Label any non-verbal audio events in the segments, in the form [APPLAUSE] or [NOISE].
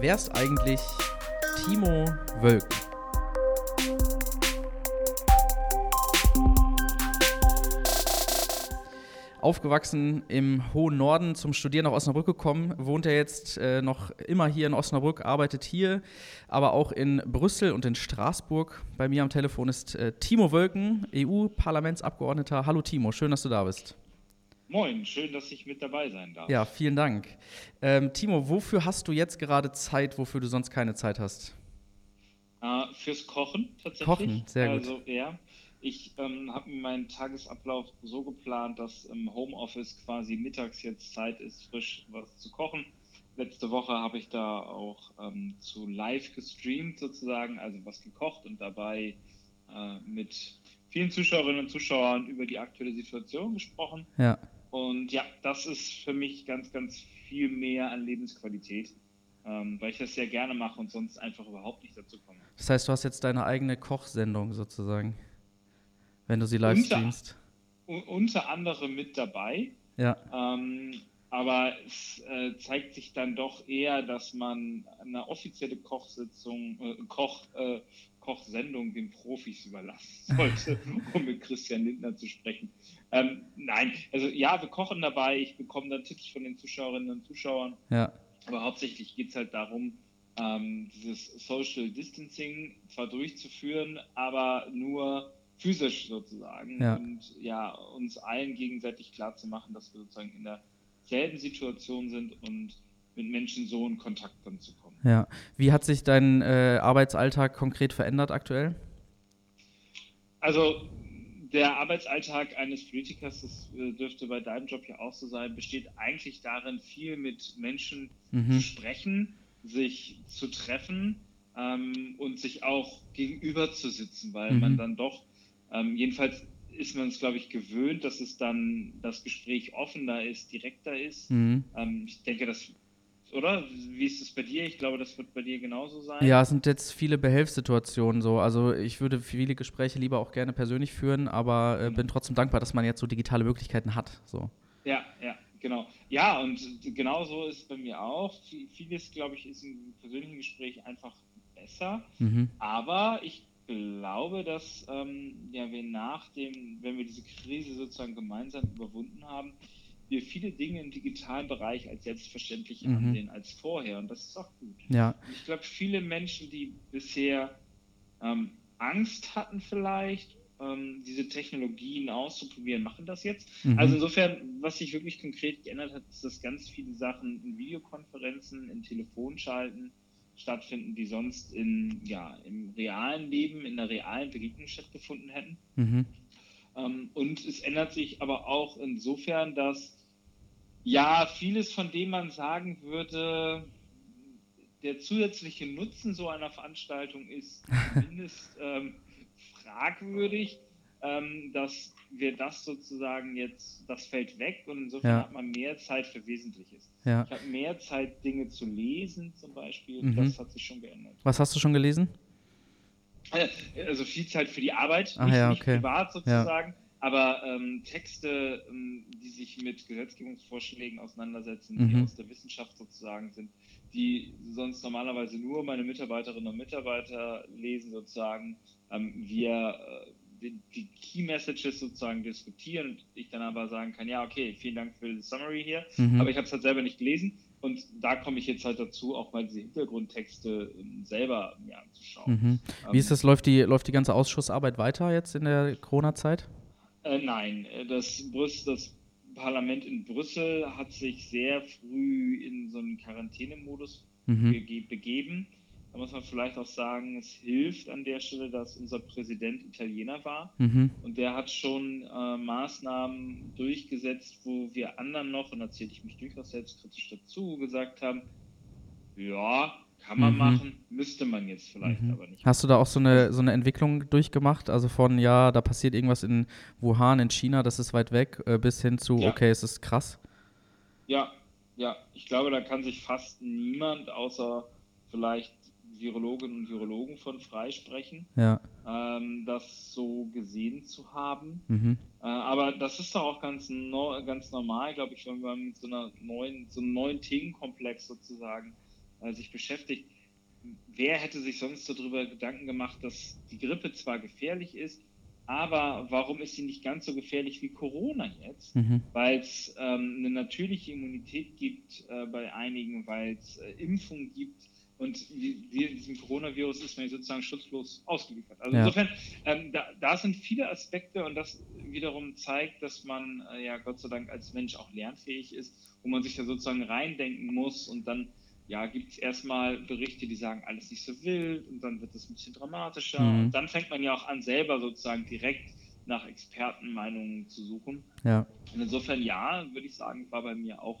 wer ist eigentlich Timo Wölken? Aufgewachsen im hohen Norden, zum Studieren nach Osnabrück gekommen, wohnt er jetzt äh, noch immer hier in Osnabrück, arbeitet hier, aber auch in Brüssel und in Straßburg. Bei mir am Telefon ist äh, Timo Wölken, EU-Parlamentsabgeordneter. Hallo Timo, schön, dass du da bist. Moin, schön, dass ich mit dabei sein darf. Ja, vielen Dank. Ähm, Timo, wofür hast du jetzt gerade Zeit, wofür du sonst keine Zeit hast? Äh, fürs Kochen tatsächlich. Kochen, sehr gut. Also, ja. Ich ähm, habe meinen Tagesablauf so geplant, dass im Homeoffice quasi mittags jetzt Zeit ist, frisch was zu kochen. Letzte Woche habe ich da auch ähm, zu live gestreamt sozusagen, also was gekocht und dabei äh, mit vielen Zuschauerinnen und Zuschauern über die aktuelle Situation gesprochen. Ja. Und ja, das ist für mich ganz, ganz viel mehr an Lebensqualität, ähm, weil ich das sehr gerne mache und sonst einfach überhaupt nicht dazu komme. Das heißt, du hast jetzt deine eigene Kochsendung sozusagen wenn du sie live unter, streamst. Unter anderem mit dabei. Ja. Ähm, aber es äh, zeigt sich dann doch eher, dass man eine offizielle Kochsitzung, äh, Koch, äh, Kochsendung den Profis überlassen [LAUGHS] sollte, um mit Christian Lindner zu sprechen. Ähm, nein, also ja, wir kochen dabei, ich bekomme dann Tipps von den Zuschauerinnen und Zuschauern. Ja. Aber hauptsächlich geht es halt darum, ähm, dieses Social Distancing zwar durchzuführen, aber nur physisch sozusagen. Ja. Und ja, uns allen gegenseitig klar zu machen, dass wir sozusagen in derselben Situation sind und mit Menschen so in Kontakt dann zu kommen. Ja. Wie hat sich dein äh, Arbeitsalltag konkret verändert aktuell? Also der Arbeitsalltag eines Politikers, das äh, dürfte bei deinem Job ja auch so sein, besteht eigentlich darin, viel mit Menschen Mhm. zu sprechen, sich zu treffen ähm, und sich auch gegenüber zu sitzen, weil Mhm. man dann doch, ähm, jedenfalls ist man es, glaube ich, gewöhnt, dass es dann das Gespräch offener ist, direkter ist. Mhm. Ähm, ich denke, das, oder? Wie ist es bei dir? Ich glaube, das wird bei dir genauso sein. Ja, es sind jetzt viele Behelfssituationen so. Also ich würde viele Gespräche lieber auch gerne persönlich führen, aber äh, bin trotzdem dankbar, dass man jetzt so digitale Möglichkeiten hat. So. Ja, ja, genau. Ja, und genau so ist es bei mir auch. Vi- Vieles, glaube ich, ist im persönlichen Gespräch einfach besser. Mhm. Aber ich glaube, dass ähm, ja, wir nach dem, wenn wir diese Krise sozusagen gemeinsam überwunden haben, wir viele Dinge im digitalen Bereich als selbstverständlich Mhm. ansehen als vorher. Und das ist auch gut. Ja. Ich glaube, viele Menschen, die bisher ähm, Angst hatten vielleicht, ähm, diese Technologien auszuprobieren, machen das jetzt. Mhm. Also insofern, was sich wirklich konkret geändert hat, ist, dass ganz viele Sachen in Videokonferenzen, in Telefonschalten stattfinden, die sonst in, ja, im realen Leben, in der realen Begegnung stattgefunden hätten. Mhm. Ähm, und es ändert sich aber auch insofern, dass ja vieles, von dem man sagen würde, der zusätzliche Nutzen so einer Veranstaltung ist [LAUGHS] zumindest ähm, fragwürdig, ähm, dass wir das sozusagen jetzt, das fällt weg und insofern Ja. hat man mehr Zeit für Wesentliches. Ja. Ich habe mehr Zeit, Dinge zu lesen zum Beispiel. Mhm. Das hat sich schon geändert. Was hast du schon gelesen? Äh, Also viel Zeit für die Arbeit, Ah, nicht, ja, nicht okay. privat sozusagen, aber ähm, Texte, ähm, die sich mit Gesetzgebungsvorschlägen auseinandersetzen, die Mhm. aus der Wissenschaft sozusagen sind, die sonst normalerweise nur meine Mitarbeiterinnen und Mitarbeiter lesen sozusagen. Ähm, wir äh, die, die Key Messages sozusagen diskutieren und ich dann aber sagen kann, ja, okay, vielen Dank für die Summary hier, Mhm. aber ich habe es halt selber nicht gelesen und da komme ich jetzt halt dazu, auch mal diese Hintergrundtexte ähm, selber mir anzuschauen. Mhm. Wie Ähm, ist das? Läuft die, läuft die ganze Ausschussarbeit weiter jetzt in der Corona-Zeit? Äh, nein, äh, das, Brüss, das Parlament in Brüssel hat sich sehr früh in so einen Quarantänemodus Mhm. bege begeben. Da muss man vielleicht auch sagen, es hilft an der Stelle, dass unser Präsident Italiener war. Mhm. Und der hat schon äh, Maßnahmen durchgesetzt, wo wir anderen noch, und da zähle ich mich durchaus selbstkritisch dazu, gesagt haben, ja, kann man Mhm. machen, müsste man jetzt vielleicht Mhm. aber nicht. Hast du da auch so eine, so eine Entwicklung durchgemacht? Also von, ja, da passiert irgendwas in Wuhan, in China, das ist weit weg, äh, bis hin zu, Ja. okay, es ist krass. Ja, ja, ich glaube, da kann sich fast niemand außer vielleicht Virologinnen und Virologen von freisprechen, Ja. ähm, das so gesehen zu haben. Mhm. Äh, aber das ist doch auch ganz, no ganz normal, glaube ich, wenn man mit so einer neuen, so einem neuen Themenkomplex sozusagen äh, sich beschäftigt, wer hätte sich sonst darüber Gedanken gemacht, dass die Grippe zwar gefährlich ist, aber warum ist sie nicht ganz so gefährlich wie Corona jetzt? Mhm. Weil es ähm, eine natürliche Immunität gibt äh, bei einigen, weil es äh, Impfungen gibt. Und diesem Coronavirus ist man sozusagen schutzlos ausgeliefert. Also ja. insofern, ähm, da, da, sind viele Aspekte und das wiederum zeigt, dass man äh, ja Gott sei Dank als Mensch auch lernfähig ist, wo man sich da sozusagen reindenken muss und dann ja, gibt es erstmal Berichte, die sagen, alles nicht so wild und dann wird es ein bisschen dramatischer. Mhm. Und dann fängt man ja auch an, selber sozusagen direkt nach Expertenmeinungen zu suchen. Ja. Und insofern, ja, würde ich sagen, war bei mir auch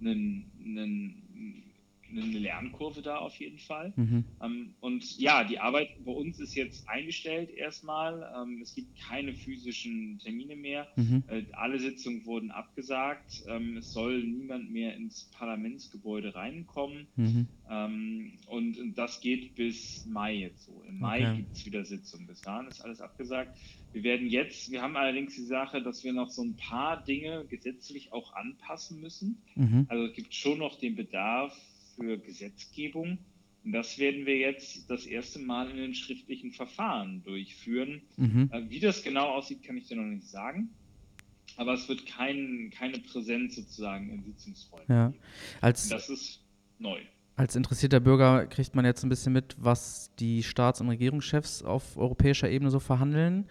ein, ein eine Lernkurve da auf jeden Fall. Mhm. Ähm, und ja, die Arbeit bei uns ist jetzt eingestellt erstmal. Ähm, es gibt keine physischen Termine mehr. Mhm. Äh, alle Sitzungen wurden abgesagt. Ähm, es soll niemand mehr ins Parlamentsgebäude reinkommen. Mhm. Und, und, das geht bis Mai jetzt so. Im Mai okay. gibt es wieder Sitzungen. Bis dahin ist alles abgesagt. Wir werden jetzt, wir haben allerdings die Sache, dass wir noch so ein paar Dinge gesetzlich auch anpassen müssen. Mhm. Also es gibt schon noch den Bedarf, für Gesetzgebung. Und das werden wir jetzt das erste Mal in den schriftlichen Verfahren durchführen. Mhm. Äh, wie das genau aussieht, kann ich dir noch nicht sagen. Aber es wird kein, keine Präsenz sozusagen in Sitzungsräumen ja. geben. Als, das ist neu. Als interessierter Bürger kriegt man jetzt ein bisschen mit, was die Staats- und Regierungschefs auf europäischer Ebene so verhandeln.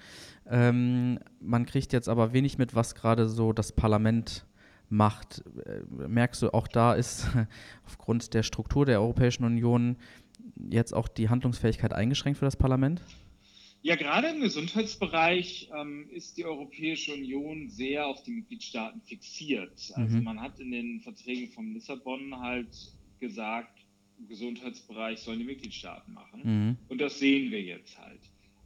Ähm, man kriegt jetzt aber wenig mit, was gerade so das Parlament macht. Äh, merkst du, auch da ist [LAUGHS] aufgrund der Struktur der Europäischen Union jetzt auch die Handlungsfähigkeit eingeschränkt für das Parlament? Ja, gerade im Gesundheitsbereich ähm, ist die Europäische Union sehr auf die Mitgliedstaaten fixiert. Also mhm. man hat in den Verträgen von Lissabon halt gesagt, Gesundheitsbereich sollen die Mitgliedstaaten machen. Mhm. Und das sehen wir jetzt halt.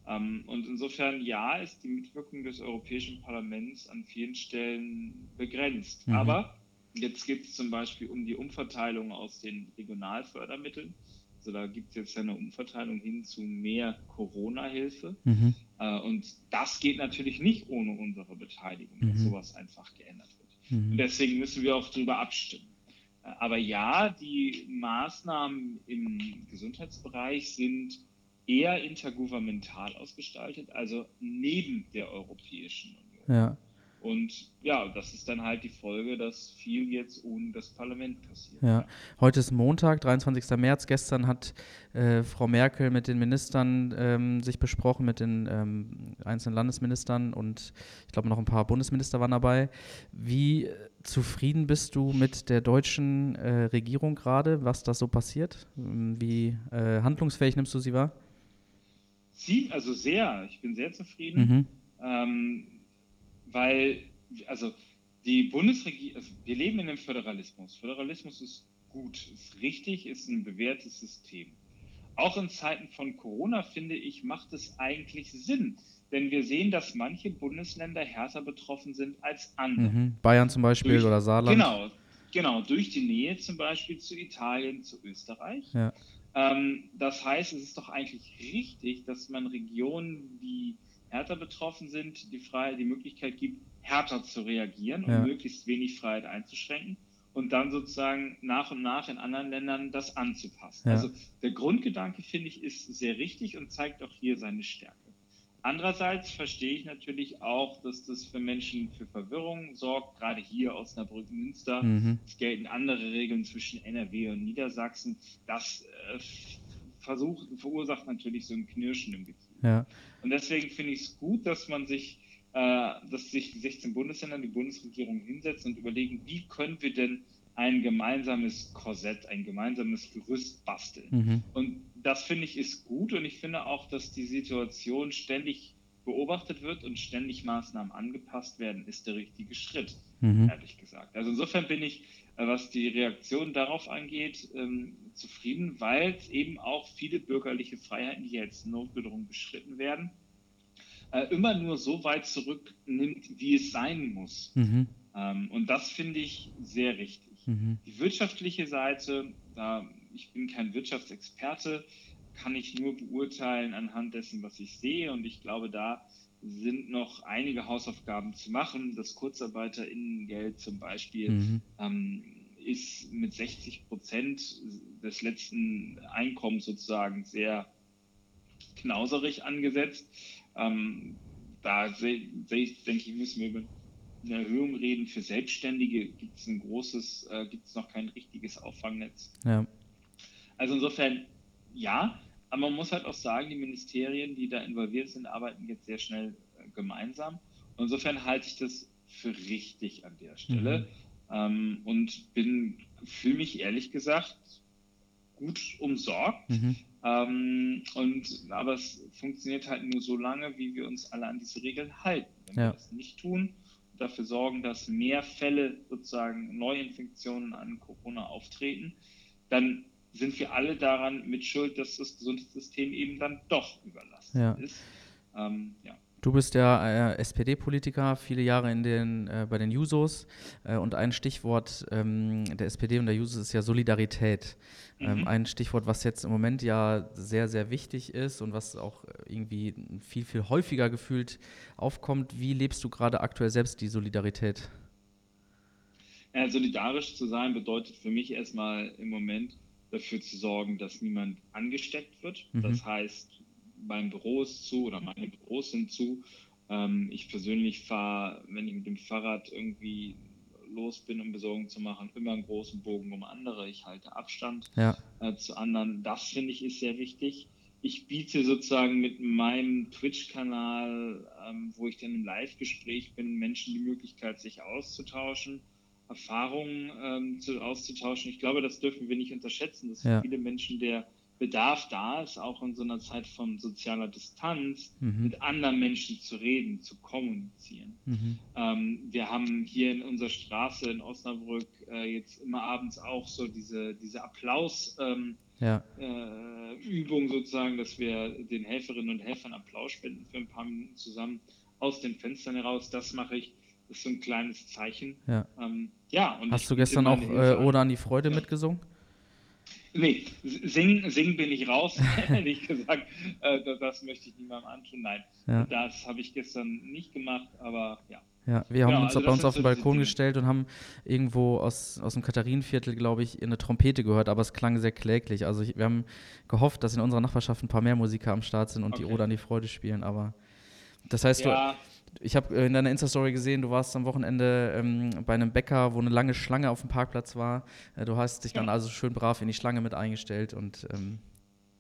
Ähm, und insofern, ja, ist die Mitwirkung des Europäischen Parlaments an vielen Stellen begrenzt. Mhm. Aber jetzt geht es zum Beispiel um die Umverteilung aus den Regionalfördermitteln. Also da gibt es jetzt eine Umverteilung hin zu mehr Corona-Hilfe. Mhm. Äh, und das geht natürlich nicht ohne unsere Beteiligung, dass mhm. sowas einfach geändert wird. Mhm. Und deswegen müssen wir auch darüber abstimmen. Äh, aber ja, die Maßnahmen im Gesundheitsbereich sind eher intergouvernemental ausgestaltet, also neben der Europäischen Union. Ja. Und ja, das ist dann halt die Folge, dass viel jetzt ohne das Parlament passiert. Ja. Heute ist Montag, 23. März. Gestern hat äh, Frau Merkel mit den Ministern ähm, sich besprochen, mit den ähm, einzelnen Landesministern und ich glaube noch ein paar Bundesminister waren dabei. Wie zufrieden bist du mit der deutschen äh, Regierung gerade, was da so passiert? Wie äh, handlungsfähig nimmst du sie wahr? Sie, also sehr, ich bin sehr zufrieden, mhm. ähm, weil, also die Bundesregierung, also wir leben in einem Föderalismus. Föderalismus ist gut, ist richtig, ist ein bewährtes System. Auch in Zeiten von Corona, finde ich, macht es eigentlich Sinn. Denn wir sehen, dass manche Bundesländer härter betroffen sind als andere. Mhm. Bayern zum Beispiel durch, oder Saarland. Genau, genau, durch die Nähe zum Beispiel zu Italien, zu Österreich. Ja. Ähm, das heißt, es ist doch eigentlich richtig, dass man Regionen, die härter betroffen sind, die, Freiheit, die Möglichkeit gibt, härter zu reagieren ja. und möglichst wenig Freiheit einzuschränken und dann sozusagen nach und nach in anderen Ländern das anzupassen. Ja. Also der Grundgedanke, finde ich, ist sehr richtig und zeigt auch hier seine Stärke. Andererseits verstehe ich natürlich auch, dass das für Menschen für Verwirrung sorgt, gerade hier Osnabrück, Münster. Mhm. Es gelten andere Regeln zwischen NRW und Niedersachsen. Das äh, versucht, verursacht natürlich so ein Knirschen im Gefühl. Ja. Und deswegen finde ich es gut, dass man sich, äh, dass sich die 16 Bundesländer, die Bundesregierung hinsetzen und überlegen, wie können wir denn ein gemeinsames Korsett, ein gemeinsames Gerüst basteln. Mhm. Und das finde ich ist gut und ich finde auch, dass die Situation ständig beobachtet wird und ständig Maßnahmen angepasst werden, ist der richtige Schritt, mhm. ehrlich gesagt. Also insofern bin ich, äh, was die Reaktion darauf angeht, ähm, zufrieden, weil eben auch viele bürgerliche Freiheiten, die jetzt notgedrungen beschritten werden, äh, immer nur so weit zurücknimmt, wie es sein muss. Mhm. Ähm, und das finde ich sehr richtig. Mhm. Die wirtschaftliche Seite, da ich bin kein Wirtschaftsexperte, kann ich nur beurteilen anhand dessen, was ich sehe. Und ich glaube, da sind noch einige Hausaufgaben zu machen. Das Kurzarbeiterinnengeld zum Beispiel. Mhm. Ähm, ist mit 60 Prozent des letzten Einkommens sozusagen sehr knauserig angesetzt. Ähm, da sehe ich, denke ich, müssen wir über eine Erhöhung reden. Für Selbstständige gibt es ein großes, äh, gibt es noch kein richtiges Auffangnetz. Ja. Also insofern ja, aber man muss halt auch sagen, die Ministerien, die da involviert sind, arbeiten jetzt sehr schnell äh, gemeinsam. Und insofern halte ich das für richtig an der Stelle mhm. ähm, und bin, fühle mich ehrlich gesagt gut umsorgt. Mhm. Ähm, und, aber es funktioniert halt nur so lange, wie wir uns alle an diese Regeln halten. Wenn ja. wir das nicht tun, dafür sorgen, dass mehr Fälle sozusagen Neuinfektionen an Corona auftreten, dann sind wir alle daran mit Schuld, dass das Gesundheitssystem eben dann doch überlastet ja. ist. Ähm, ja. Du bist ja äh, SPD-Politiker, viele Jahre in den, äh, bei den Jusos äh, und ein Stichwort ähm, der SPD und der Jusos ist ja Solidarität. Ähm, mhm. ein Stichwort, was jetzt im Moment ja sehr, sehr wichtig ist und was auch irgendwie viel, viel häufiger gefühlt aufkommt. Wie lebst du gerade aktuell selbst die Solidarität? Ja, solidarisch zu sein bedeutet für mich erstmal im Moment dafür zu sorgen, dass niemand angesteckt wird. Mhm. Das heißt, mein Büro ist zu oder meine Büros sind zu. Ähm, ich persönlich fahre, wenn ich mit dem Fahrrad irgendwie los bin, um Besorgung zu machen, immer einen großen Bogen um andere. Ich halte Abstand ja. äh, zu anderen. Das finde ich ist sehr wichtig. Ich biete sozusagen mit meinem Twitch-Kanal, ähm, wo ich dann im Live-Gespräch bin, Menschen die Möglichkeit, sich auszutauschen, Erfahrungen ähm, zu, auszutauschen. Ich glaube, das dürfen wir nicht unterschätzen, dass ja. viele Menschen der Bedarf da ist, auch in so einer Zeit von sozialer Distanz mhm. mit anderen Menschen zu reden, zu kommunizieren. Mhm. Ähm, wir haben hier in unserer Straße in Osnabrück äh, jetzt immer abends auch so diese, diese Applaus-Übung ähm, ja. äh, sozusagen, dass wir den Helferinnen und Helfern Applaus spenden für ein paar Minuten zusammen aus den Fenstern heraus. Das mache ich. Das ist so ein kleines Zeichen. Ja. Ähm, ja Hast du gestern auch äh, Oder an die Freude ja. mitgesungen? Nee, singen, singen bin ich raus, [LAUGHS] ehrlich gesagt. Äh, das, das, möchte ich niemandem antun. Nein, ja. das habe ich gestern nicht gemacht, aber ja. Ja, wir haben genau, uns also bei uns auf den Balkon gestellt und haben irgendwo aus, aus dem Katharinenviertel, glaube ich, eine Trompete gehört, aber es klang sehr kläglich. Also ich, wir haben gehofft, dass in unserer Nachbarschaft ein paar mehr Musiker am Start sind und okay. die Oder an die Freude spielen, aber das heißt, ja. du, ich habe äh, in deiner Insta-Story gesehen, du warst am Wochenende ähm, bei einem Bäcker, wo eine lange Schlange auf dem Parkplatz war. Äh, du hast dich dann also schön brav in die Schlange mit eingestellt und ähm,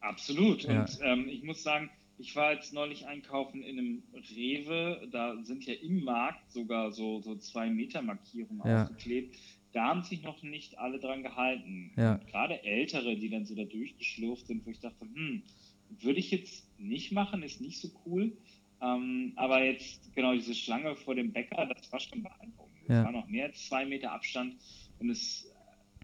Absolut. Ja. Und ähm, ich muss sagen, ich war jetzt neulich einkaufen in einem Rewe, da sind ja im Markt sogar so, so zwei Meter Markierungen ja. aufgeklebt. Da haben sich noch nicht alle dran gehalten. Ja. Gerade Ältere, die dann so da durchgeschlurft sind, wo ich dachte, hm, würde ich jetzt nicht machen, ist nicht so cool. Ähm, aber jetzt, genau, diese Schlange vor dem Bäcker, das war schon beeindruckend. Es ja. war noch mehr als zwei Meter Abstand. Und es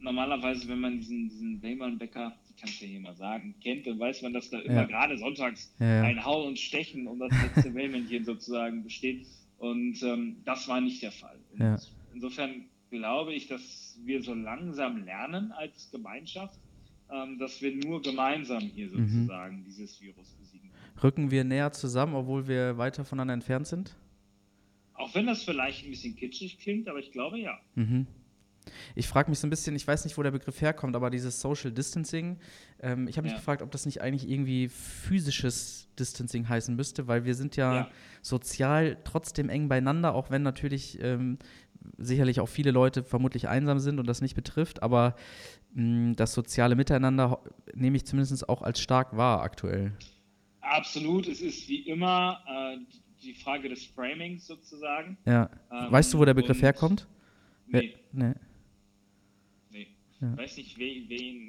normalerweise, wenn man diesen, diesen Wellmann-Bäcker, ich kann es ja hier mal sagen, kennt, dann weiß man, dass da immer gerade sonntags ja. ein Hauen und Stechen um das letzte [LAUGHS] Wellmännchen sozusagen besteht. Und ähm, das war nicht der Fall. Insofern glaube ich, dass wir so langsam lernen als Gemeinschaft, ähm, dass wir nur gemeinsam hier mhm. sozusagen mhm. dieses Virus besiegen. Rücken wir näher zusammen, obwohl wir weiter voneinander entfernt sind? Auch wenn das vielleicht ein bisschen kitschig klingt, aber ich glaube ja. Mhm. Ich frage mich so ein bisschen, ich weiß nicht, wo der Begriff herkommt, aber dieses Social Distancing, ähm, ich habe mich ja. gefragt, ob das nicht eigentlich irgendwie physisches Distancing heißen müsste, weil wir sind ja, ja. sozial trotzdem eng beieinander, auch wenn natürlich ähm, sicherlich auch viele Leute vermutlich einsam sind und das nicht betrifft, aber mh, das soziale Miteinander nehme ich zumindest auch als stark wahr aktuell. Absolut, es ist wie immer äh, die Frage des Framings sozusagen. Ja. Ähm, weißt du, wo der Begriff herkommt? Nee. Nee. nee. Ja. Ich weiß nicht, ihn,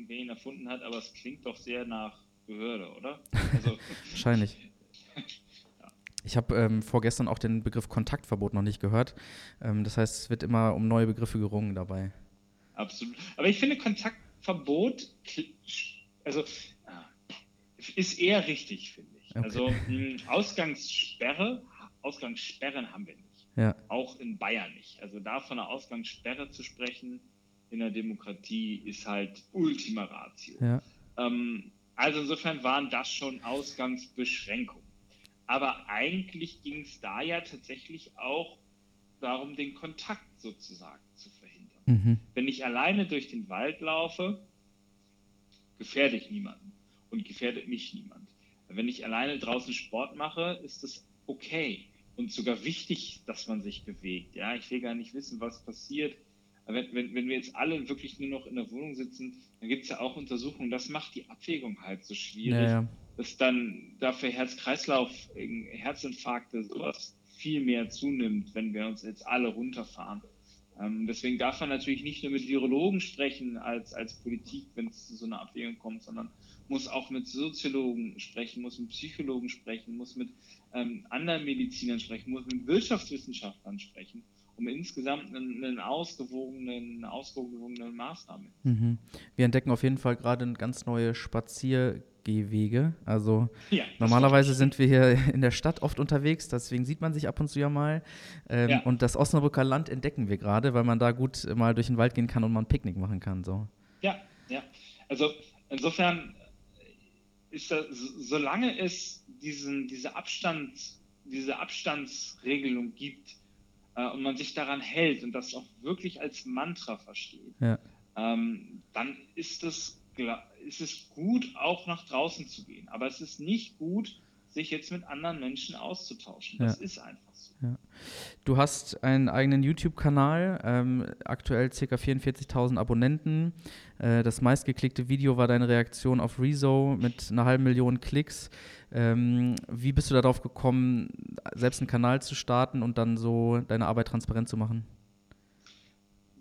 wer, ihn, erfunden hat, aber es klingt doch sehr nach Behörde, oder? Also, [LAUGHS] [LAUGHS] Wahrscheinlich. Ich habe ähm, vorgestern auch den Begriff Kontaktverbot noch nicht gehört. Ähm, das heißt, es wird immer um neue Begriffe gerungen dabei. Absolut. Aber ich finde Kontaktverbot, also ist eher richtig, finde ich. Okay. Also mh, hm, Ausgangssperre, Ausgangssperren haben wir nicht. Ja. Auch in Bayern nicht. Also da von einer Ausgangssperre zu sprechen in der Demokratie ist halt Ultima Ratio. Ja. Ähm, also insofern waren das schon Ausgangsbeschränkungen. Aber eigentlich ging es da ja tatsächlich auch darum, den Kontakt sozusagen zu verhindern. Mhm. Wenn ich alleine durch den Wald laufe, gefährde ich niemanden und gefährdet mich niemand. Wenn ich alleine draußen Sport mache, ist es okay und sogar wichtig, dass man sich bewegt. Ja, ich will gar nicht wissen, was passiert. Wenn, wenn, wenn wir jetzt alle wirklich nur noch in der Wohnung sitzen, dann gibt es ja auch Untersuchungen, das macht die Abwägung halt so schwierig, ja, ja. dass dann dafür Herz-Kreislauf, Herzinfarkte, sowas viel mehr zunimmt, wenn wir uns jetzt alle runterfahren. Ähm, deswegen darf man natürlich nicht nur mit Virologen sprechen als, als Politik, wenn es zu so einer Abwägung kommt, sondern muss auch mit Soziologen sprechen, muss mit Psychologen sprechen, muss mit ähm, anderen Medizinern sprechen, muss mit Wirtschaftswissenschaftlern sprechen, um insgesamt einen, einen ausgewogenen, ausgewogene Maßnahme. Mhm. Wir entdecken auf jeden Fall gerade eine ganz neue Spaziergehwege. Also ja, normalerweise sind wir hier in der Stadt oft unterwegs, deswegen sieht man sich ab und zu ja mal. Ähm, ja. Und das Osnabrücker Land entdecken wir gerade, weil man da gut mal durch den Wald gehen kann und mal ein Picknick machen kann. So. Ja, ja. Also insofern ist das, solange es diesen, diese, Abstand, diese Abstandsregelung gibt äh, und man sich daran hält und das auch wirklich als Mantra versteht, ja. ähm, dann ist es, ist gut, auch nach draußen zu gehen. Aber es ist nicht gut, sich jetzt mit anderen Menschen auszutauschen. Das ja. ist einfach ja. Du hast einen eigenen YouTube-Kanal, ähm, aktuell ca. 44.000 Abonnenten. Äh, das meistgeklickte Video war deine Reaktion auf Rezo mit einer halben Million Klicks. Ähm, wie bist du darauf gekommen, selbst einen Kanal zu starten und dann so deine Arbeit transparent zu machen?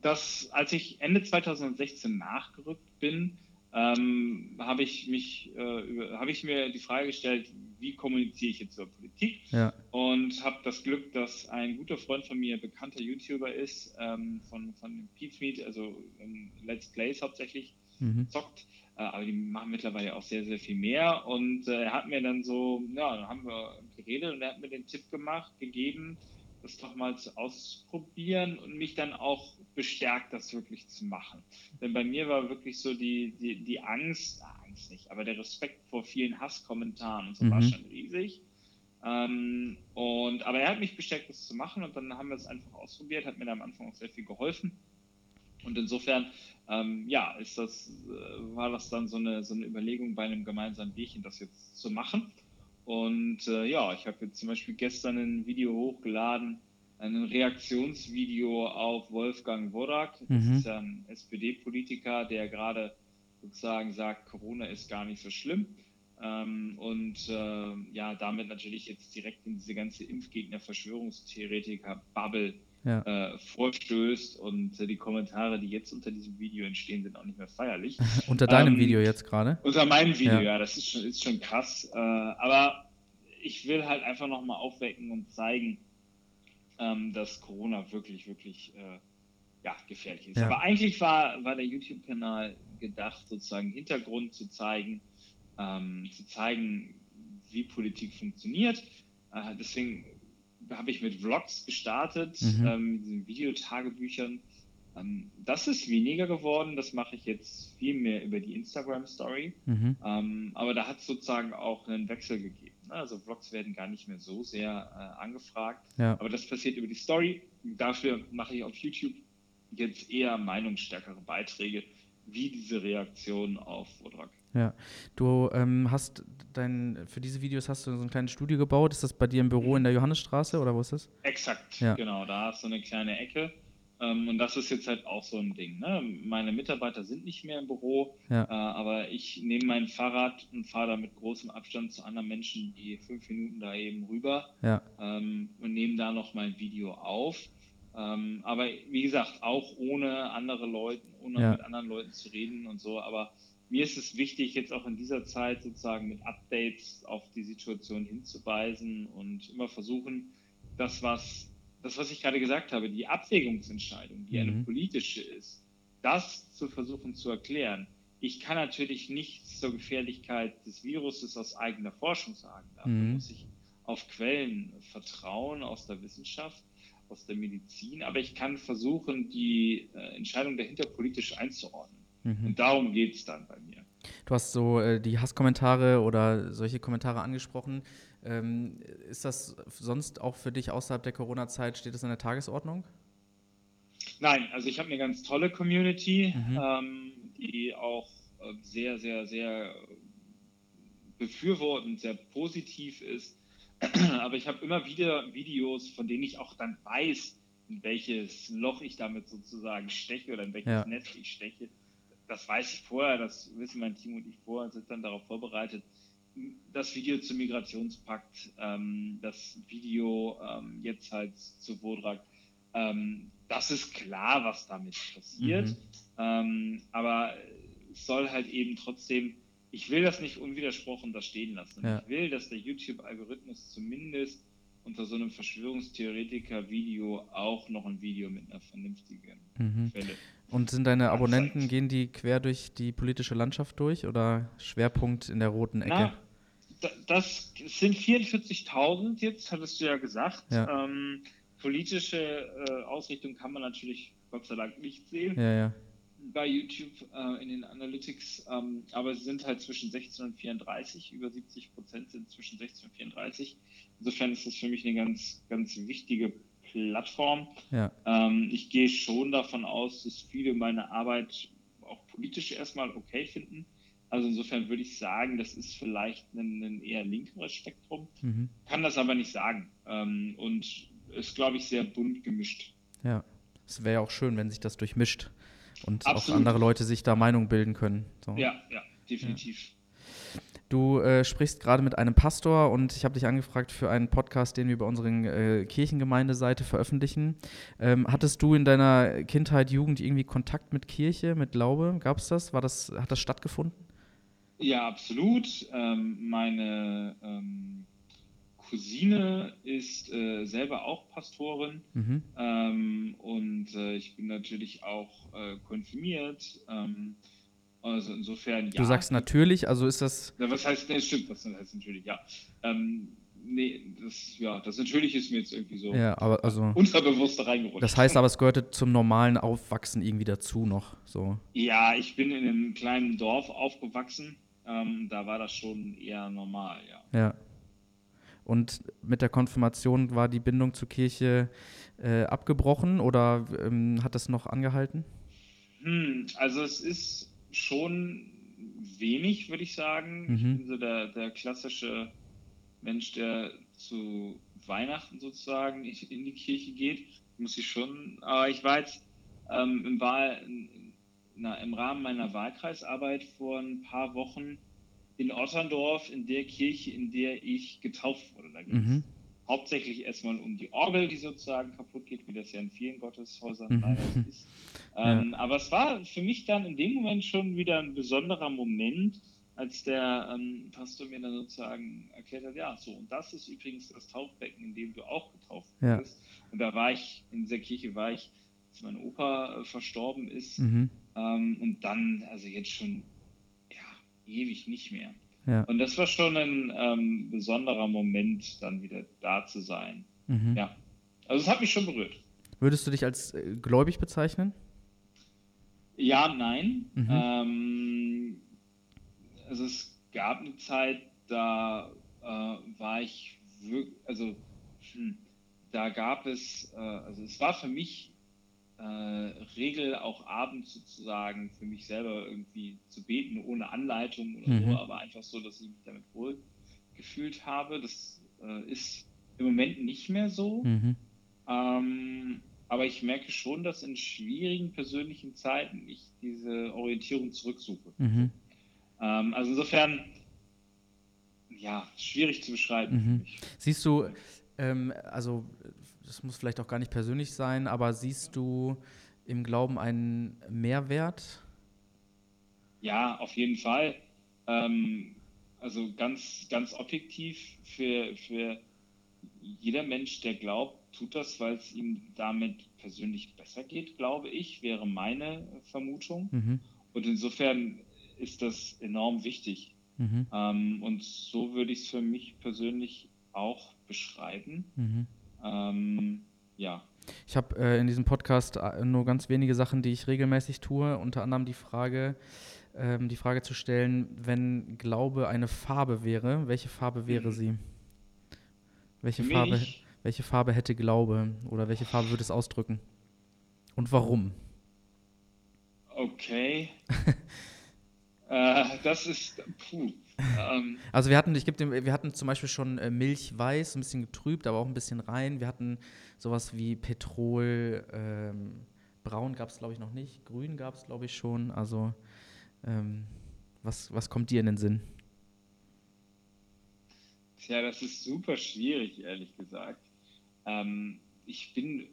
Das, als ich Ende 2016 nachgerückt bin, ähm, habe ich mich, äh, habe ich mir die Frage gestellt, wie kommuniziere ich jetzt zur Politik? Ja. Und habe das Glück, dass ein guter Freund von mir, bekannter YouTuber ist, ähm, von, von Meet, also ähm, Let's Plays hauptsächlich, mhm. zockt. Äh, aber die machen mittlerweile auch sehr, sehr viel mehr. Und äh, er hat mir dann so, ja, dann haben wir geredet und er hat mir den Tipp gemacht, gegeben, das doch mal zu ausprobieren und mich dann auch bestärkt, das wirklich zu machen. Denn bei mir war wirklich so die, die, die Angst, ah, Angst nicht, aber der Respekt vor vielen Hasskommentaren und so mhm. war schon riesig. Ähm, und, aber er hat mich bestärkt, das zu machen und dann haben wir es einfach ausprobiert, hat mir da am Anfang auch sehr viel geholfen. Und insofern, ähm, ja, ist das, äh, war das dann so eine, so eine Überlegung bei einem gemeinsamen Bierchen, das jetzt zu machen. Und äh, ja, ich habe jetzt zum Beispiel gestern ein Video hochgeladen, ein Reaktionsvideo auf Wolfgang Wodak. Das mhm. ist ja ein SPD-Politiker, der gerade sozusagen sagt, Corona ist gar nicht so schlimm. Ähm, und äh, ja, damit natürlich jetzt direkt in diese ganze Impfgegner-Verschwörungstheoretiker-Bubble ja. äh, vorstößt. Und äh, die Kommentare, die jetzt unter diesem Video entstehen, sind auch nicht mehr feierlich. [LAUGHS] unter deinem ähm, Video jetzt gerade? Unter meinem Video, ja, ja das ist schon, ist schon krass. Äh, aber ich will halt einfach nochmal aufwecken und zeigen, ähm, dass Corona wirklich, wirklich äh, ja, gefährlich ist. Ja. Aber eigentlich war, war der YouTube-Kanal gedacht, sozusagen Hintergrund zu zeigen, ähm, zu zeigen, wie Politik funktioniert. Äh, deswegen habe ich mit Vlogs gestartet, mhm. ähm, Videotagebüchern. Ähm, das ist weniger geworden, das mache ich jetzt viel mehr über die Instagram-Story. Mhm. Ähm, aber da hat es sozusagen auch einen Wechsel gegeben. Ne? Also Vlogs werden gar nicht mehr so sehr äh, angefragt. Ja. Aber das passiert über die Story. Dafür mache ich auf YouTube jetzt eher meinungsstärkere Beiträge, wie diese Reaktion auf Vodrak. Ja, du ähm, hast dein, für diese Videos hast du so ein kleines Studio gebaut. Ist das bei dir im Büro in der Johannesstraße oder wo ist das? Exakt, ja. genau. Da hast du eine kleine Ecke. Ähm, und das ist jetzt halt auch so ein Ding. Ne? Meine Mitarbeiter sind nicht mehr im Büro, ja. äh, aber ich nehme mein Fahrrad und fahre da mit großem Abstand zu anderen Menschen, die fünf Minuten da eben rüber ja. ähm, und nehme da noch mein Video auf. Ähm, aber wie gesagt, auch ohne andere Leute, ohne ja. mit anderen Leuten zu reden und so. Aber mir ist es wichtig, jetzt auch in dieser Zeit sozusagen mit Updates auf die Situation hinzuweisen und immer versuchen, das, was, das, was ich gerade gesagt habe, die Abwägungsentscheidung, die mhm. eine politische ist, das zu versuchen zu erklären. Ich kann natürlich nichts zur Gefährlichkeit des Viruses aus eigener Forschung sagen. Dafür mhm. muss ich auf Quellen vertrauen aus der Wissenschaft aus der Medizin, aber ich kann versuchen, die äh, Entscheidung dahinter politisch einzuordnen. Mhm. Und darum geht es dann bei mir. Du hast so äh, die Hasskommentare oder solche Kommentare angesprochen. Ähm, ist das sonst auch für dich außerhalb der Corona-Zeit, steht das in der Tagesordnung? Nein, also ich habe eine ganz tolle Community, mhm. ähm, die auch äh, sehr, sehr, sehr befürwortend, sehr positiv ist. [CLEARS THROAT] Aber ich habe immer wieder Videos, von denen ich auch dann weiß, in welches Loch ich damit sozusagen steche oder in welches ja. Netz ich steche. Das weiß ich vorher, das wissen mein Team und ich vorher, sind dann darauf vorbereitet. Das Video zum Migrationspakt, ähm, das Video ähm, jetzt halt zu Vodrak, ähm, das ist klar, was damit passiert. Mhm. Ähm, aber es soll halt eben trotzdem, ich will das nicht unwidersprochen da stehen lassen. Ja. Ich will, dass der YouTube-Algorithmus zumindest unter so einem Verschwörungstheoretiker-Video auch noch ein Video mit einer vernünftigen mhm. Quelle. Und sind deine Abonnenten, gehen die quer durch die politische Landschaft durch oder Schwerpunkt in der roten Ecke? Na, das sind 44.000 jetzt, hattest du ja gesagt. Ja. Ähm, politische äh, Ausrichtung kann man natürlich Gott sei Dank nicht sehen. Ja, ja. Bei YouTube äh, in den Analytics, ähm, aber sie sind halt zwischen 16 und 34, über 70 Prozent sind zwischen 16 und 34. Insofern ist das für mich eine ganz, ganz wichtige Plattform. Ja. Ähm, ich gehe schon davon aus, dass viele meine Arbeit auch politisch erstmal okay finden. Also insofern würde ich sagen, das ist vielleicht ein, ein eher linkeres Spektrum. Mhm. Kann das aber nicht sagen. Ähm, und ist, glaube ich, sehr bunt gemischt. Ja, es wäre ja auch schön, wenn sich das durchmischt und Absolut. auch andere Leute sich da Meinung bilden können. So. Ja, ja, definitiv. Ja. Du äh, sprichst gerade mit einem Pastor und ich habe dich angefragt für einen Podcast, den wir bei unseren äh, Kirchengemeindeseite veröffentlichen. Ähm, hattest du in deiner Kindheit, Jugend irgendwie Kontakt mit Kirche, mit Glaube? Gab es das? War das? Hat das stattgefunden? Ja, absolut. Ähm, meine ähm, Cousine ist äh, selber auch Pastorin mhm. ähm, und äh, ich bin natürlich auch äh, konfirmiert. Ähm, also insofern ja. Du sagst natürlich, also ist das. Ja, was heißt, ne, stimmt, was heißt natürlich, ja. Ähm, nee, das, ja, das natürlich ist mir jetzt irgendwie so ja, aber also, unterbewusst reingerutscht. Das heißt aber, es gehörte zum normalen Aufwachsen irgendwie dazu noch. So. Ja, ich bin in einem kleinen Dorf aufgewachsen. Ähm, da war das schon eher normal, ja. Ja. Und mit der Konfirmation war die Bindung zur Kirche äh, abgebrochen oder ähm, hat das noch angehalten? Hm, also es ist schon wenig, würde ich sagen. Mhm. Ich bin so der, der klassische Mensch, der zu Weihnachten sozusagen in die Kirche geht. Muss ich schon. Aber ich war jetzt ähm, im, Wahl, na, im Rahmen meiner Wahlkreisarbeit vor ein paar Wochen in Otterndorf, in der Kirche, in der ich getauft wurde. Da ging es mhm. hauptsächlich erstmal um die Orgel, die sozusagen kaputt geht, wie das ja in vielen Gotteshäusern mhm. leider ist. [LAUGHS] Ähm, ja. Aber es war für mich dann in dem Moment schon wieder ein besonderer Moment, als der ähm, Pastor mir dann sozusagen erklärt hat, ja, so, und das ist übrigens das Taufbecken, in dem du auch getauft ja. bist. Und da war ich, in dieser Kirche war ich, als mein Opa äh, verstorben ist. Mhm. Ähm, und dann, also jetzt schon, ewig nicht mehr. Ja. Und das war schon ein ähm, besonderer Moment, dann wieder da zu sein. Mhm. Ja. Also es hat mich schon berührt. Würdest du dich als äh, gläubig bezeichnen? Ja, nein. Mhm. Ähm, also es gab eine Zeit, da äh, war ich wirklich, also hm, da gab es, äh, also es war für mich äh, Regel, auch abends sozusagen für mich selber irgendwie zu beten, ohne Anleitung oder mhm. so, aber einfach so, dass ich mich damit wohl gefühlt habe. Das äh, ist im Moment nicht mehr so. Mhm. Ähm, aber ich merke schon, dass in schwierigen persönlichen Zeiten ich diese Orientierung zurücksuche. Mhm. Ähm, also insofern, ja, schwierig zu beschreiben. Mhm. Siehst du, ähm, also das muss vielleicht auch gar nicht persönlich sein, aber siehst du im Glauben einen Mehrwert? Ja, auf jeden Fall. Ähm, also ganz, ganz objektiv für, für jeder Mensch, der glaubt, tut das, weil es ihm damit persönlich besser geht, glaube ich, wäre meine Vermutung. Mhm. Und insofern ist das enorm wichtig. Mhm. Ähm, und so würde ich es für mich persönlich auch beschreiben. Mhm. Ähm, ja. Ich habe äh, in diesem Podcast äh, nur ganz wenige Sachen, die ich regelmäßig tue. Unter anderem die Frage, ähm, die Frage zu stellen, wenn Glaube eine Farbe wäre, welche Farbe wäre mhm. sie? Welche Farbe? welche Farbe hätte Glaube oder welche Farbe würde es ausdrücken? Und warum? Okay. [LAUGHS] äh, das ist. Puh. Ähm. Also wir hatten, ich gebe dem, wir hatten zum Beispiel schon äh, Milch weiß, ein bisschen getrübt, aber auch ein bisschen rein. Wir hatten sowas wie Petrol, ähm, braun gab es glaube ich noch nicht, grün gab es glaube ich schon. Also ähm, was, was kommt dir in den Sinn? Tja, das ist super schwierig, ehrlich gesagt. Ähm, ich bin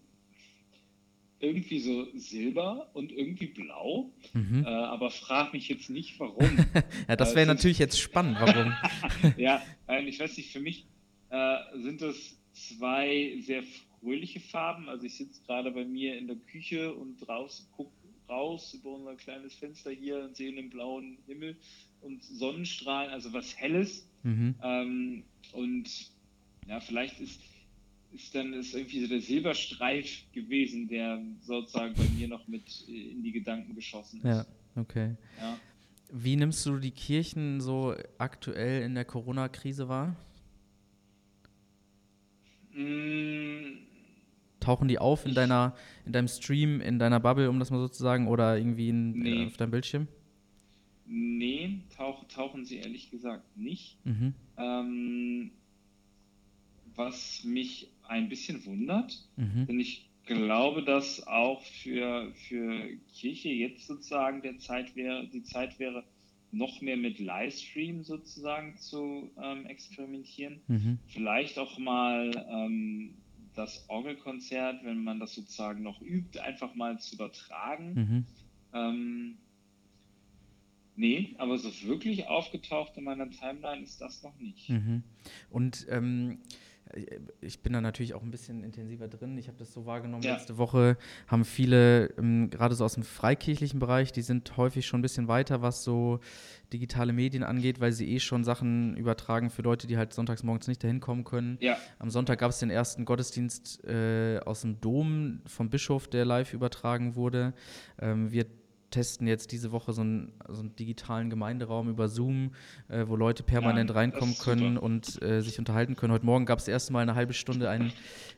irgendwie so silber und irgendwie blau, mhm. äh, aber frag mich jetzt nicht, warum. [LAUGHS] ja, das wäre äh, natürlich jetzt spannend, warum. [LAUGHS] ja, ich weiß nicht, für mich äh, sind das zwei sehr fröhliche Farben. Also ich sitze gerade bei mir in der Küche und draußen gucke raus über unser kleines Fenster hier und sehe den blauen Himmel und Sonnenstrahlen, also was Helles. Mhm. Ähm, und ja, vielleicht ist ist dann ist irgendwie so der Silberstreif gewesen, der sozusagen bei mir noch mit in die Gedanken geschossen ist. Ja, okay. Ja. Wie nimmst du die Kirchen so aktuell in der Corona-Krise wahr? Mm. Tauchen die auf in deiner, in deinem Stream, in deiner Bubble, um das mal so zu sagen, oder irgendwie in, nee. auf deinem Bildschirm? Nee, tauch, tauchen sie ehrlich gesagt nicht. Mhm. Ähm, was mich ein bisschen wundert, mhm. denn ich glaube, dass auch für, für Kirche jetzt sozusagen der Zeit wäre, die Zeit wäre, noch mehr mit Livestream sozusagen zu ähm, experimentieren. Mhm. Vielleicht auch mal ähm, das Orgelkonzert, wenn man das sozusagen noch übt, einfach mal zu übertragen. Mhm. Ähm, nee, aber so wirklich aufgetaucht in meiner Timeline ist das noch nicht. Mhm. Und ähm, ich bin da natürlich auch ein bisschen intensiver drin. Ich habe das so wahrgenommen, ja. letzte Woche haben viele, ähm, gerade so aus dem freikirchlichen Bereich, die sind häufig schon ein bisschen weiter, was so digitale Medien angeht, weil sie eh schon Sachen übertragen für Leute, die halt sonntags morgens nicht dahin kommen können. Ja. Am Sonntag gab es den ersten Gottesdienst äh, aus dem Dom vom Bischof, der live übertragen wurde. Ähm, wir testen jetzt diese Woche so einen, so einen digitalen Gemeinderaum über Zoom, äh, wo Leute permanent ja, reinkommen können und äh, sich unterhalten können. Heute Morgen gab es erstmal eine halbe Stunde ein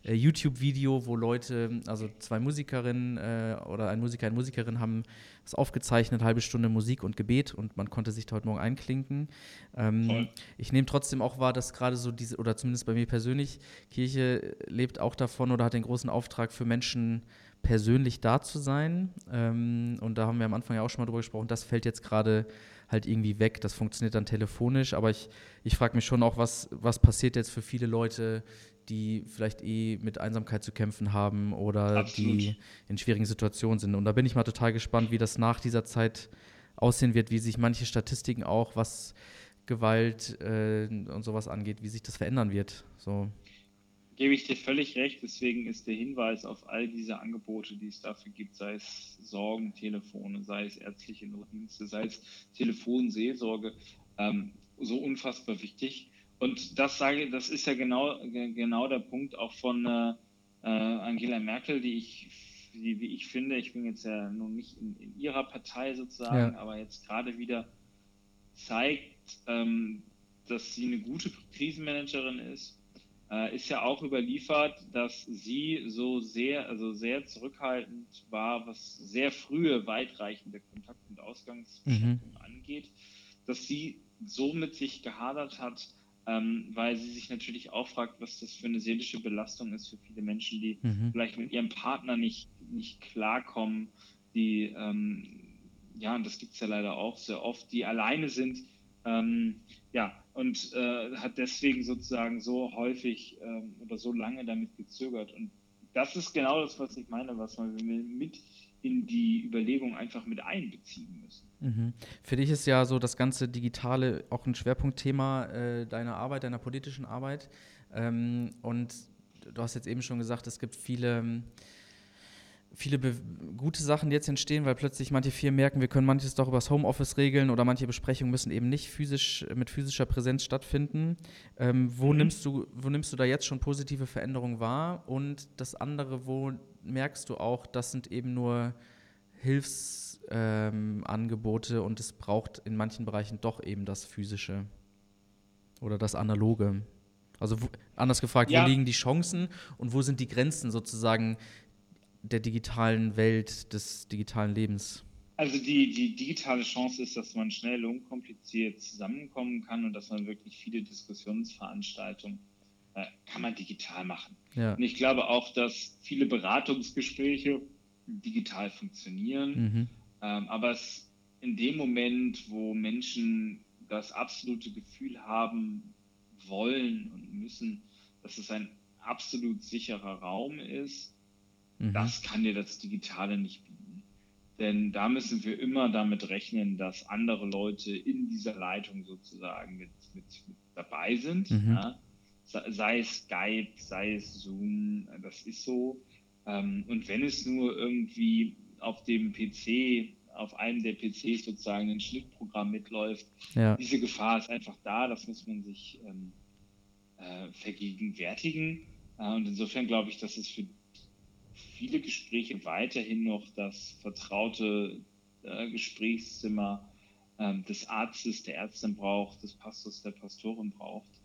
äh, YouTube-Video, wo Leute, also zwei Musikerinnen äh, oder ein Musiker, eine Musikerin haben es aufgezeichnet, halbe Stunde Musik und Gebet und man konnte sich da heute Morgen einklinken. Ähm, ich nehme trotzdem auch wahr, dass gerade so diese, oder zumindest bei mir persönlich, Kirche lebt auch davon oder hat den großen Auftrag für Menschen, persönlich da zu sein. Ähm, und da haben wir am Anfang ja auch schon mal drüber gesprochen, das fällt jetzt gerade halt irgendwie weg. Das funktioniert dann telefonisch, aber ich, ich frage mich schon auch, was, was passiert jetzt für viele Leute, die vielleicht eh mit Einsamkeit zu kämpfen haben oder Absolut. die in schwierigen Situationen sind. Und da bin ich mal total gespannt, wie das nach dieser Zeit aussehen wird, wie sich manche Statistiken auch, was Gewalt äh, und sowas angeht, wie sich das verändern wird. So gebe ich dir völlig recht. Deswegen ist der Hinweis auf all diese Angebote, die es dafür gibt, sei es Sorgentelefone, sei es ärztliche Notdienste, sei es Telefonseelsorge, ähm, so unfassbar wichtig. Und das sage, das ist ja genau, genau der Punkt auch von äh, äh, Angela Merkel, die ich, die, wie ich finde, ich bin jetzt ja nun nicht in, in ihrer Partei sozusagen, ja. aber jetzt gerade wieder zeigt, ähm, dass sie eine gute Krisenmanagerin ist, äh, ist ja auch überliefert, dass sie so sehr, also sehr zurückhaltend war, was sehr frühe, weitreichende Kontakt- und Ausgangsbeschränkungen mhm. angeht, dass sie so mit sich gehadert hat, ähm, weil sie sich natürlich auch fragt, was das für eine seelische Belastung ist für viele Menschen, die mhm. vielleicht mit ihrem Partner nicht, nicht klarkommen, die, ähm, ja, und das gibt es ja leider auch sehr oft, die alleine sind. Ähm, ja, und äh, hat deswegen sozusagen so häufig ähm, oder so lange damit gezögert. Und das ist genau das, was ich meine, was wir mit in die Überlegung einfach mit einbeziehen müssen. Mhm. Für dich ist ja so das ganze Digitale auch ein Schwerpunktthema äh, deiner Arbeit, deiner politischen Arbeit. Ähm, und du hast jetzt eben schon gesagt, es gibt viele viele gute Sachen jetzt entstehen, weil plötzlich manche Firmen merken, wir können manches doch übers Homeoffice regeln oder manche Besprechungen müssen eben nicht physisch mit physischer Präsenz stattfinden. Ähm, wo, mhm. nimmst du, wo nimmst du da jetzt schon positive Veränderungen wahr? Und das andere, wo merkst du auch, das sind eben nur Hilfsangebote ähm, und es braucht in manchen Bereichen doch eben das Physische oder das Analoge? Also wo, anders gefragt, ja. wo liegen die Chancen und wo sind die Grenzen sozusagen der digitalen Welt, des digitalen Lebens? Also die, die digitale Chance ist, dass man schnell und unkompliziert zusammenkommen kann und dass man wirklich viele Diskussionsveranstaltungen kann man digital machen. Ja. Und ich glaube auch, dass viele Beratungsgespräche digital funktionieren, mhm. ähm, aber es in dem Moment, wo Menschen das absolute Gefühl haben wollen und müssen, dass es ein absolut sicherer Raum ist, mhm. das kann dir das Digitale nicht bieten. Denn da müssen wir immer damit rechnen, dass andere Leute in dieser Leitung sozusagen mit, mit, mit dabei sind. Mhm. Ja? Sei es Skype, sei es Zoom, das ist so. Ähm, und wenn es nur irgendwie auf dem PC, auf einem der PCs sozusagen ein Schnittprogramm mitläuft, ja. diese Gefahr ist einfach da, das muss man sich ähm, äh, vergegenwärtigen. Äh, und insofern glaube ich, dass es für viele Gespräche weiterhin noch das vertraute äh, Gesprächszimmer ähm, des Arztes, der Ärztin braucht, des Pastors, der Pastorin braucht.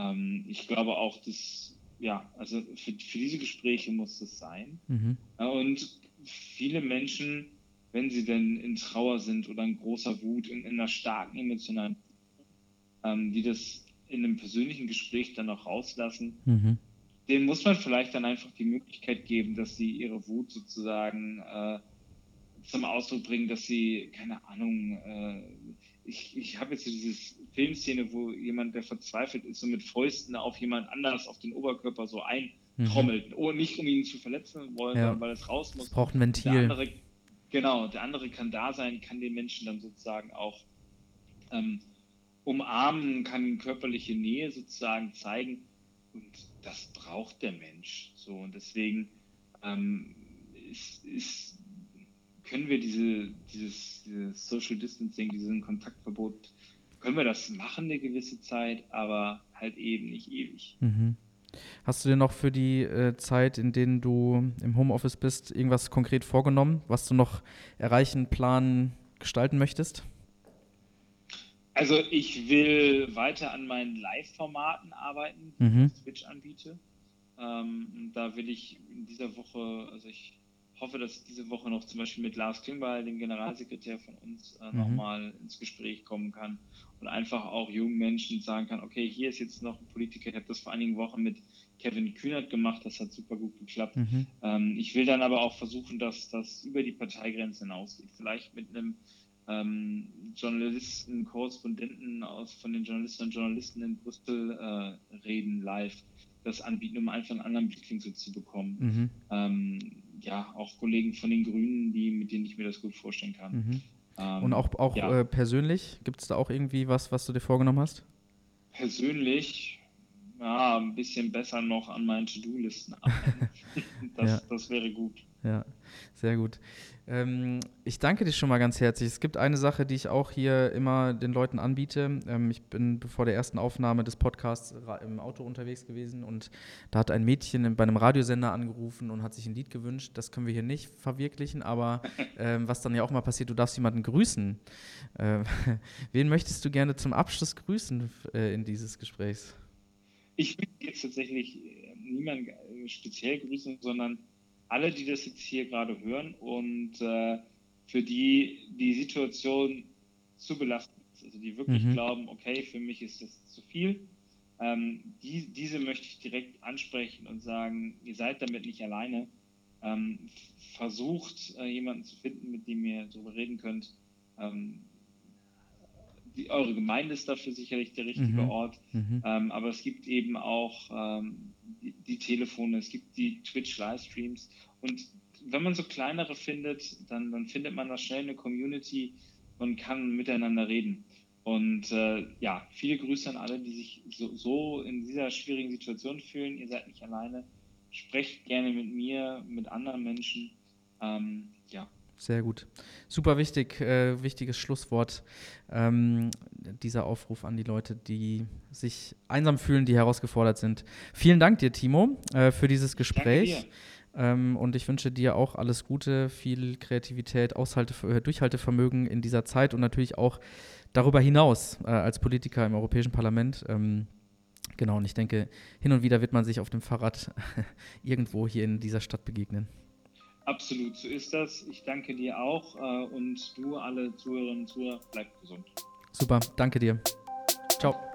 Ähm, ich glaube auch, dass, ja, also für, für diese Gespräche muss es sein. Mhm. Und viele Menschen, wenn sie denn in Trauer sind oder in großer Wut, in, in einer starken emotionalen, ähm, die das in einem persönlichen Gespräch dann auch rauslassen, mhm denen muss man vielleicht dann einfach die Möglichkeit geben, dass sie ihre Wut sozusagen äh, zum Ausdruck bringen, dass sie, keine Ahnung, äh, ich, ich habe jetzt diese Filmszene, wo jemand, der verzweifelt ist, so mit Fäusten auf jemand anders auf den Oberkörper so eintrommelt. Mhm. Oh, nicht um ihn zu verletzen wollen, ja. sondern weil es raus muss. Es braucht ein Ventil. Der andere, genau, der andere kann da sein, kann den Menschen dann sozusagen auch ähm, umarmen, kann körperliche Nähe sozusagen zeigen. Und das braucht der Mensch. So, und deswegen ähm, ist, ist, können wir diese, dieses, dieses Social Distancing, diesen Kontaktverbot, können wir das machen eine gewisse Zeit, aber halt eben nicht ewig. Mhm. Hast du dir noch für die äh, Zeit, in denen du im Homeoffice bist, irgendwas konkret vorgenommen, was du noch erreichen, planen, gestalten möchtest? Also ich will weiter an meinen Live-Formaten arbeiten, die mhm. ich Twitch anbiete. Ähm, da will ich in dieser Woche, also ich hoffe, dass ich diese Woche noch zum Beispiel mit Lars Klingbeil, dem Generalsekretär von uns, äh, mhm. nochmal ins Gespräch kommen kann und einfach auch jungen Menschen sagen kann, okay, hier ist jetzt noch ein Politiker, ich habe das vor einigen Wochen mit Kevin Kühnert gemacht, das hat super gut geklappt. Mhm. Ähm, ich will dann aber auch versuchen, dass das über die Parteigrenzen hinausgeht, vielleicht mit einem ähm, Journalisten, Korrespondenten aus, von den Journalisten und Journalisten in Brüssel äh, reden live, das anbieten, um einfach einen anderen Blickwinkel zu bekommen. Mhm. Ähm, ja, auch Kollegen von den Grünen, die, mit denen ich mir das gut vorstellen kann. Mhm. Ähm, und auch, auch ja. äh, persönlich, gibt es da auch irgendwie was, was du dir vorgenommen hast? Persönlich, ja, ein bisschen besser noch an meinen To-Do-Listen arbeiten. [LAUGHS] das, ja. das wäre gut. Ja, sehr gut. Ähm, ich danke dir schon mal ganz herzlich. Es gibt eine Sache, die ich auch hier immer den Leuten anbiete. Ähm, ich bin vor der ersten Aufnahme des Podcasts im Auto unterwegs gewesen und da hat ein Mädchen bei einem Radiosender angerufen und hat sich ein Lied gewünscht. Das können wir hier nicht verwirklichen, aber [LAUGHS] ähm, was dann ja auch mal passiert, du darfst jemanden grüßen. Äh, [LAUGHS] wen möchtest du gerne zum Abschluss grüßen äh, in dieses Gesprächs? Ich will jetzt tatsächlich äh, niemanden speziell grüßen, sondern alle, die das jetzt hier gerade hören und äh, für die die Situation zu belastend ist, also die wirklich mhm. glauben, okay, für mich ist das zu viel, ähm, die, diese möchte ich direkt ansprechen und sagen, ihr seid damit nicht alleine. Ähm, versucht, äh, jemanden zu finden, mit dem ihr darüber reden könnt. Ähm, die, eure Gemeinde ist dafür sicherlich der richtige mhm. Ort, mhm. Ähm, aber es gibt eben auch ähm, die, die, Telefone, es gibt die Twitch-Livestreams und wenn man so kleinere findet, dann, dann findet man da schnell eine Community und kann miteinander reden. Und äh, ja, viele Grüße an alle, die sich so, so in dieser schwierigen Situation fühlen. Ihr seid nicht alleine. Sprecht gerne mit mir, mit anderen Menschen. Ähm, ja, sehr gut. Super wichtig, äh, wichtiges Schlusswort. Ähm, dieser Aufruf an die Leute, die sich einsam fühlen, die herausgefordert sind. Vielen Dank dir, Timo, äh, für dieses Gespräch. Ähm, und ich wünsche dir auch alles Gute, viel Kreativität, Aushalte, äh, Durchhaltevermögen in dieser Zeit und natürlich auch darüber hinaus äh, als Politiker im Europäischen Parlament. Ähm, genau, und ich denke, hin und wieder wird man sich auf dem Fahrrad [LAUGHS] irgendwo hier in dieser Stadt begegnen. Absolut, so ist das. Ich danke dir auch äh, und du, alle Zuhörerinnen und Zuhörer, bleibt gesund. Super, danke dir. Ciao.